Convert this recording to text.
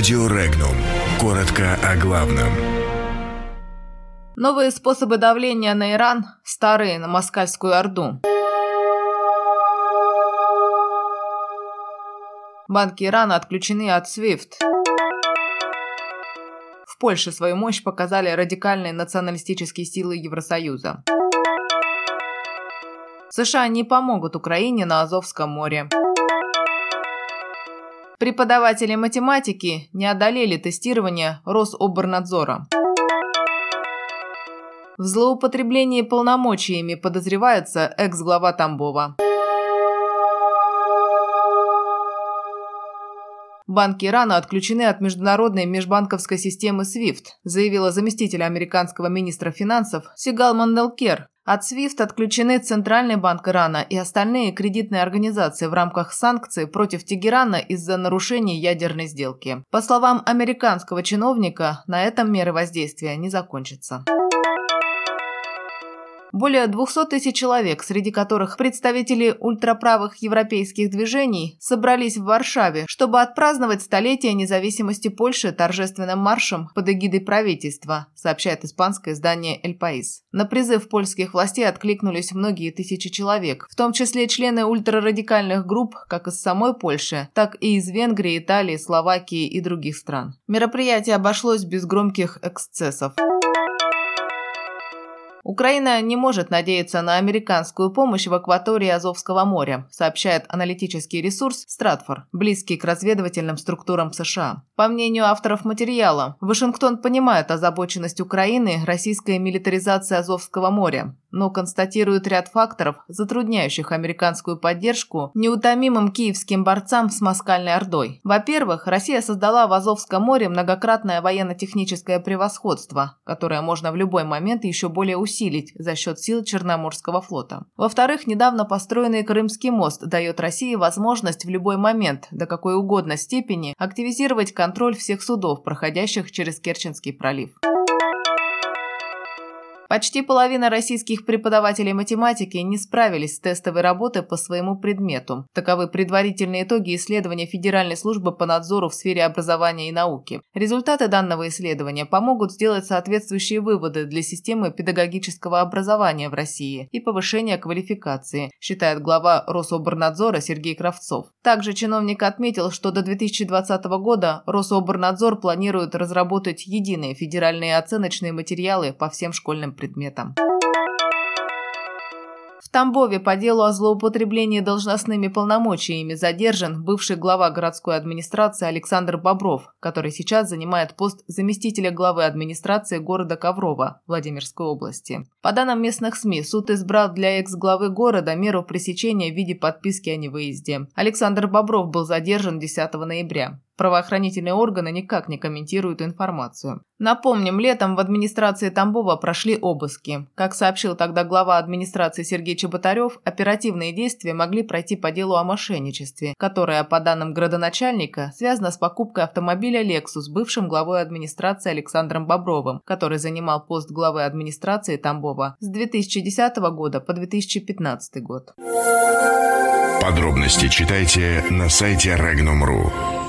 Радио Регнум. Коротко о главном. Новые способы давления на Иран, старые на Москальскую Орду. Банки Ирана отключены от SWIFT. В Польше свою мощь показали радикальные националистические силы Евросоюза. США не помогут Украине на Азовском море. Преподаватели математики не одолели тестирование Рособорнадзора. В злоупотреблении полномочиями подозревается экс-глава Тамбова. Банки Ирана отключены от международной межбанковской системы SWIFT, заявила заместитель американского министра финансов Сигал Манделкер. От SWIFT отключены Центральный банк Ирана и остальные кредитные организации в рамках санкций против Тегерана из-за нарушений ядерной сделки. По словам американского чиновника, на этом меры воздействия не закончатся. Более 200 тысяч человек, среди которых представители ультраправых европейских движений, собрались в Варшаве, чтобы отпраздновать столетие независимости Польши торжественным маршем под эгидой правительства, сообщает испанское издание «Эль Паис». На призыв польских властей откликнулись многие тысячи человек, в том числе члены ультрарадикальных групп как из самой Польши, так и из Венгрии, Италии, Словакии и других стран. Мероприятие обошлось без громких эксцессов. Украина не может надеяться на американскую помощь в акватории Азовского моря, сообщает аналитический ресурс Стратфор, близкий к разведывательным структурам США. По мнению авторов материала, Вашингтон понимает озабоченность Украины российской милитаризации Азовского моря, но констатирует ряд факторов, затрудняющих американскую поддержку неутомимым киевским борцам с Москальной Ордой. Во-первых, Россия создала в Азовском море многократное военно-техническое превосходство, которое можно в любой момент еще более усилить за счет сил Черноморского флота. Во-вторых, недавно построенный Крымский мост дает России возможность в любой момент, до какой угодно степени, активизировать контроль всех судов, проходящих через Керченский пролив. Почти половина российских преподавателей математики не справились с тестовой работой по своему предмету. Таковы предварительные итоги исследования Федеральной службы по надзору в сфере образования и науки. Результаты данного исследования помогут сделать соответствующие выводы для системы педагогического образования в России и повышения квалификации, считает глава Рособорнадзора Сергей Кравцов. Также чиновник отметил, что до 2020 года Рособорнадзор планирует разработать единые федеральные оценочные материалы по всем школьным предметам. В Тамбове по делу о злоупотреблении должностными полномочиями задержан бывший глава городской администрации Александр Бобров, который сейчас занимает пост заместителя главы администрации города Коврова Владимирской области. По данным местных СМИ, суд избрал для экс-главы города меру пресечения в виде подписки о невыезде. Александр Бобров был задержан 10 ноября. Правоохранительные органы никак не комментируют информацию. Напомним, летом в администрации Тамбова прошли обыски. Как сообщил тогда глава администрации Сергей Чеботарев, оперативные действия могли пройти по делу о мошенничестве, которое, по данным градоначальника, связано с покупкой автомобиля Lexus бывшим главой администрации Александром Бобровым, который занимал пост главы администрации Тамбова с 2010 года по 2015 год. Подробности читайте на сайте Regnum.ru.